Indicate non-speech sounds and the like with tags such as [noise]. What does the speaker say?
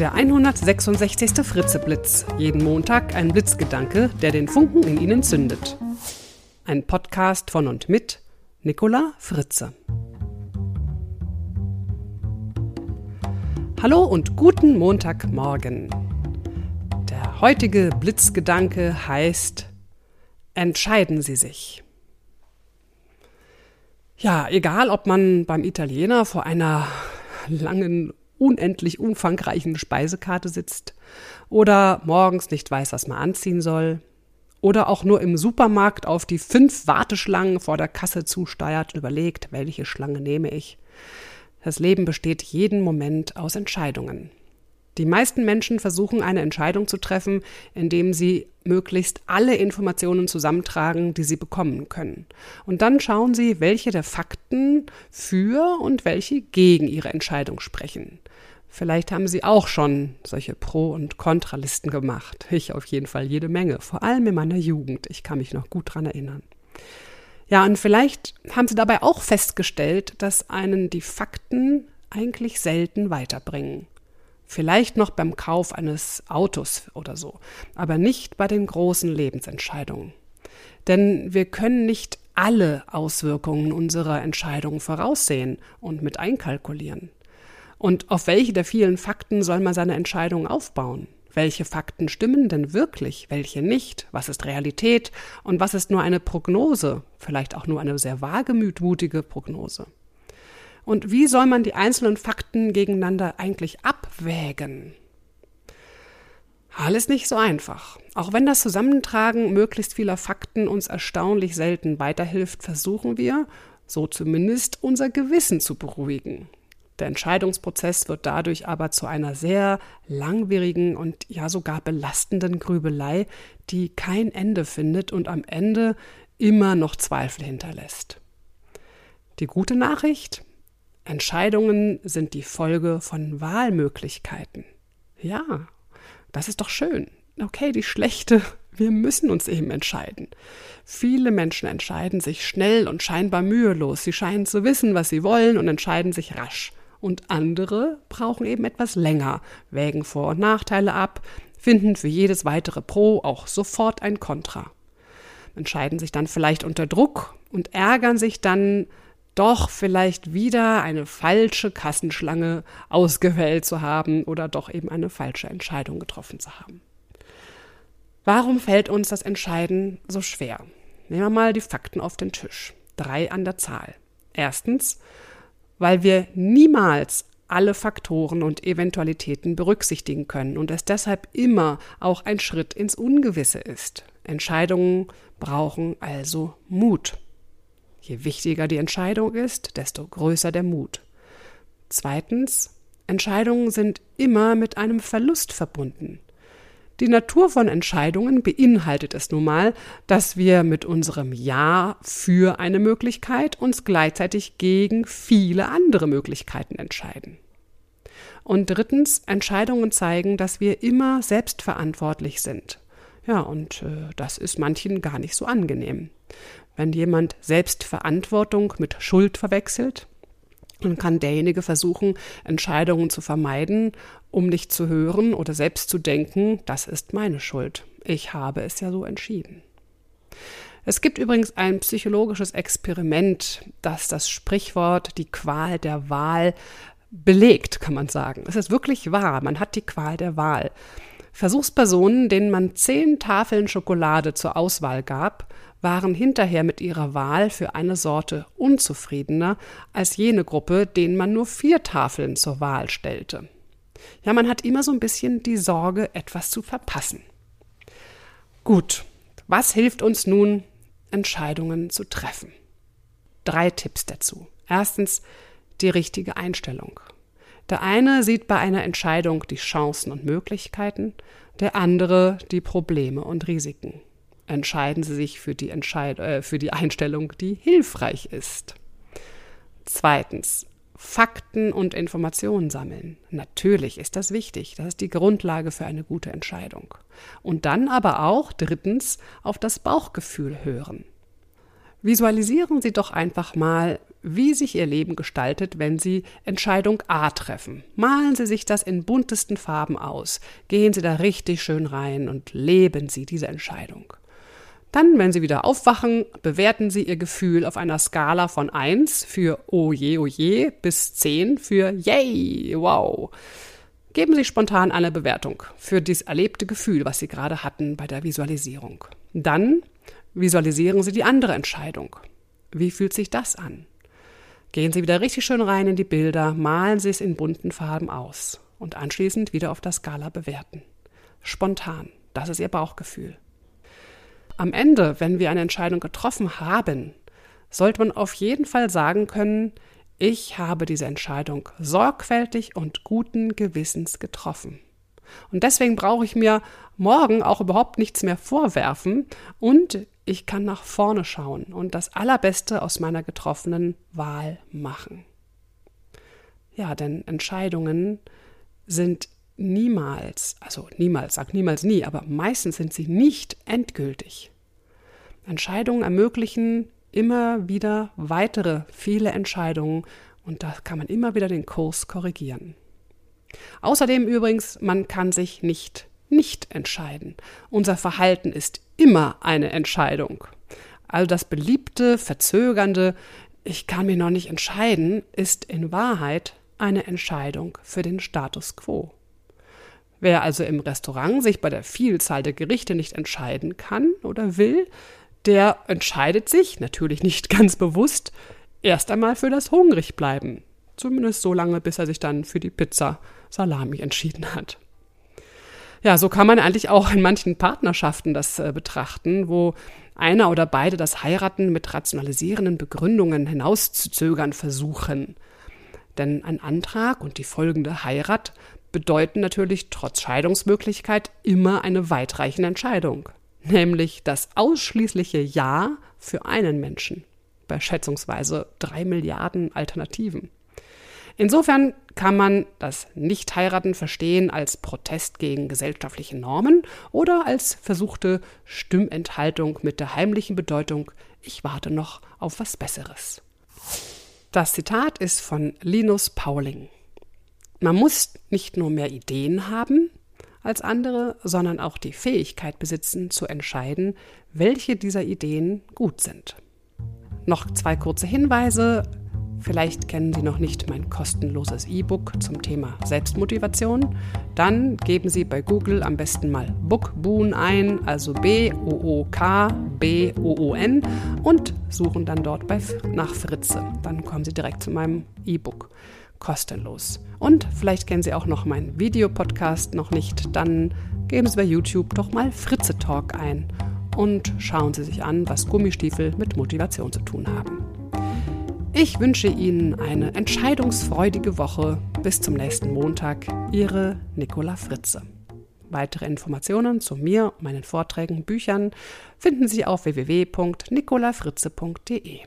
Der 166. Fritzeblitz. Jeden Montag ein Blitzgedanke, der den Funken in Ihnen zündet. Ein Podcast von und mit Nicola Fritze. Hallo und guten Montagmorgen. Der heutige Blitzgedanke heißt Entscheiden Sie sich. Ja, egal ob man beim Italiener vor einer langen unendlich umfangreichen Speisekarte sitzt oder morgens nicht weiß, was man anziehen soll oder auch nur im Supermarkt auf die fünf Warteschlangen vor der Kasse zusteuert und überlegt, welche Schlange nehme ich. Das Leben besteht jeden Moment aus Entscheidungen. Die meisten Menschen versuchen eine Entscheidung zu treffen, indem sie möglichst alle Informationen zusammentragen, die sie bekommen können. Und dann schauen sie, welche der Fakten für und welche gegen ihre Entscheidung sprechen. Vielleicht haben Sie auch schon solche Pro- und Kontralisten gemacht. Ich auf jeden Fall jede Menge, vor allem in meiner Jugend. Ich kann mich noch gut dran erinnern. Ja, und vielleicht haben Sie dabei auch festgestellt, dass einen die Fakten eigentlich selten weiterbringen. Vielleicht noch beim Kauf eines Autos oder so, aber nicht bei den großen Lebensentscheidungen. Denn wir können nicht alle Auswirkungen unserer Entscheidungen voraussehen und mit einkalkulieren. Und auf welche der vielen Fakten soll man seine Entscheidung aufbauen? Welche Fakten stimmen denn wirklich, welche nicht? Was ist Realität und was ist nur eine Prognose? Vielleicht auch nur eine sehr wagemütige Prognose. Und wie soll man die einzelnen Fakten gegeneinander eigentlich abwägen? Alles nicht so einfach. Auch wenn das Zusammentragen möglichst vieler Fakten uns erstaunlich selten weiterhilft, versuchen wir, so zumindest unser Gewissen zu beruhigen. Der Entscheidungsprozess wird dadurch aber zu einer sehr langwierigen und ja sogar belastenden Grübelei, die kein Ende findet und am Ende immer noch Zweifel hinterlässt. Die gute Nachricht, Entscheidungen sind die Folge von Wahlmöglichkeiten. Ja, das ist doch schön. Okay, die schlechte, wir müssen uns eben entscheiden. Viele Menschen entscheiden sich schnell und scheinbar mühelos. Sie scheinen zu wissen, was sie wollen und entscheiden sich rasch. Und andere brauchen eben etwas länger, wägen Vor- und Nachteile ab, finden für jedes weitere Pro auch sofort ein Kontra. Entscheiden sich dann vielleicht unter Druck und ärgern sich dann doch vielleicht wieder eine falsche Kassenschlange ausgewählt zu haben oder doch eben eine falsche Entscheidung getroffen zu haben. Warum fällt uns das Entscheiden so schwer? Nehmen wir mal die Fakten auf den Tisch. Drei an der Zahl. Erstens, weil wir niemals alle Faktoren und Eventualitäten berücksichtigen können und es deshalb immer auch ein Schritt ins Ungewisse ist. Entscheidungen brauchen also Mut. Je wichtiger die Entscheidung ist, desto größer der Mut. Zweitens, Entscheidungen sind immer mit einem Verlust verbunden. Die Natur von Entscheidungen beinhaltet es nun mal, dass wir mit unserem Ja für eine Möglichkeit uns gleichzeitig gegen viele andere Möglichkeiten entscheiden. Und drittens, Entscheidungen zeigen, dass wir immer selbstverantwortlich sind. Ja, und äh, das ist manchen gar nicht so angenehm. Wenn jemand Selbstverantwortung mit Schuld verwechselt, dann kann derjenige versuchen, Entscheidungen zu vermeiden, um nicht zu hören oder selbst zu denken, das ist meine Schuld. Ich habe es ja so entschieden. Es gibt übrigens ein psychologisches Experiment, das das Sprichwort die Qual der Wahl belegt, kann man sagen. Es ist wirklich wahr, man hat die Qual der Wahl. Versuchspersonen, denen man zehn Tafeln Schokolade zur Auswahl gab, waren hinterher mit ihrer Wahl für eine Sorte unzufriedener als jene Gruppe, denen man nur vier Tafeln zur Wahl stellte. Ja, man hat immer so ein bisschen die Sorge, etwas zu verpassen. Gut, was hilft uns nun, Entscheidungen zu treffen? Drei Tipps dazu. Erstens die richtige Einstellung. Der eine sieht bei einer Entscheidung die Chancen und Möglichkeiten, der andere die Probleme und Risiken entscheiden Sie sich für die, Entscheid äh, für die Einstellung, die hilfreich ist. Zweitens, Fakten und Informationen sammeln. Natürlich ist das wichtig. Das ist die Grundlage für eine gute Entscheidung. Und dann aber auch drittens auf das Bauchgefühl hören. Visualisieren Sie doch einfach mal, wie sich Ihr Leben gestaltet, wenn Sie Entscheidung A treffen. Malen Sie sich das in buntesten Farben aus. Gehen Sie da richtig schön rein und leben Sie diese Entscheidung. Dann, wenn Sie wieder aufwachen, bewerten Sie Ihr Gefühl auf einer Skala von 1 für oh je, oh je bis 10 für yay, wow. Geben Sie spontan eine Bewertung für dieses erlebte Gefühl, was Sie gerade hatten bei der Visualisierung. Dann visualisieren Sie die andere Entscheidung. Wie fühlt sich das an? Gehen Sie wieder richtig schön rein in die Bilder, malen Sie es in bunten Farben aus und anschließend wieder auf der Skala bewerten. Spontan, das ist Ihr Bauchgefühl. Am Ende, wenn wir eine Entscheidung getroffen haben, sollte man auf jeden Fall sagen können, ich habe diese Entscheidung sorgfältig und guten Gewissens getroffen. Und deswegen brauche ich mir morgen auch überhaupt nichts mehr vorwerfen und ich kann nach vorne schauen und das Allerbeste aus meiner getroffenen Wahl machen. Ja, denn Entscheidungen sind niemals, also niemals, sag niemals nie, aber meistens sind sie nicht endgültig. Entscheidungen ermöglichen immer wieder weitere viele Entscheidungen und da kann man immer wieder den Kurs korrigieren. Außerdem übrigens, man kann sich nicht nicht entscheiden. Unser Verhalten ist immer eine Entscheidung. Also das beliebte, verzögernde, ich kann mir noch nicht entscheiden, ist in Wahrheit eine Entscheidung für den Status quo. Wer also im Restaurant sich bei der Vielzahl der Gerichte nicht entscheiden kann oder will, der entscheidet sich, natürlich nicht [laughs] ganz bewusst, erst einmal für das Hungrigbleiben. Zumindest so lange, bis er sich dann für die Pizza Salami entschieden hat. Ja, so kann man eigentlich auch in manchen Partnerschaften das äh, betrachten, wo einer oder beide das Heiraten mit rationalisierenden Begründungen hinauszuzögern versuchen. Denn ein Antrag und die folgende Heirat bedeuten natürlich trotz Scheidungsmöglichkeit immer eine weitreichende Entscheidung, nämlich das ausschließliche Ja für einen Menschen bei schätzungsweise drei Milliarden Alternativen. Insofern kann man das Nichtheiraten verstehen als Protest gegen gesellschaftliche Normen oder als versuchte Stimmenthaltung mit der heimlichen Bedeutung, ich warte noch auf was Besseres. Das Zitat ist von Linus Pauling. Man muss nicht nur mehr Ideen haben als andere, sondern auch die Fähigkeit besitzen, zu entscheiden, welche dieser Ideen gut sind. Noch zwei kurze Hinweise. Vielleicht kennen Sie noch nicht mein kostenloses E-Book zum Thema Selbstmotivation. Dann geben Sie bei Google am besten mal Bookboon ein, also B-O-O-K-B-O-O-N und suchen dann dort bei, nach Fritze. Dann kommen Sie direkt zu meinem E-Book. Kostenlos. Und vielleicht kennen Sie auch noch meinen Videopodcast noch nicht. Dann geben Sie bei YouTube doch mal Fritze Talk ein und schauen Sie sich an, was Gummistiefel mit Motivation zu tun haben. Ich wünsche Ihnen eine entscheidungsfreudige Woche. Bis zum nächsten Montag. Ihre Nicola Fritze. Weitere Informationen zu mir, meinen Vorträgen, Büchern finden Sie auf www.nicolafritze.de.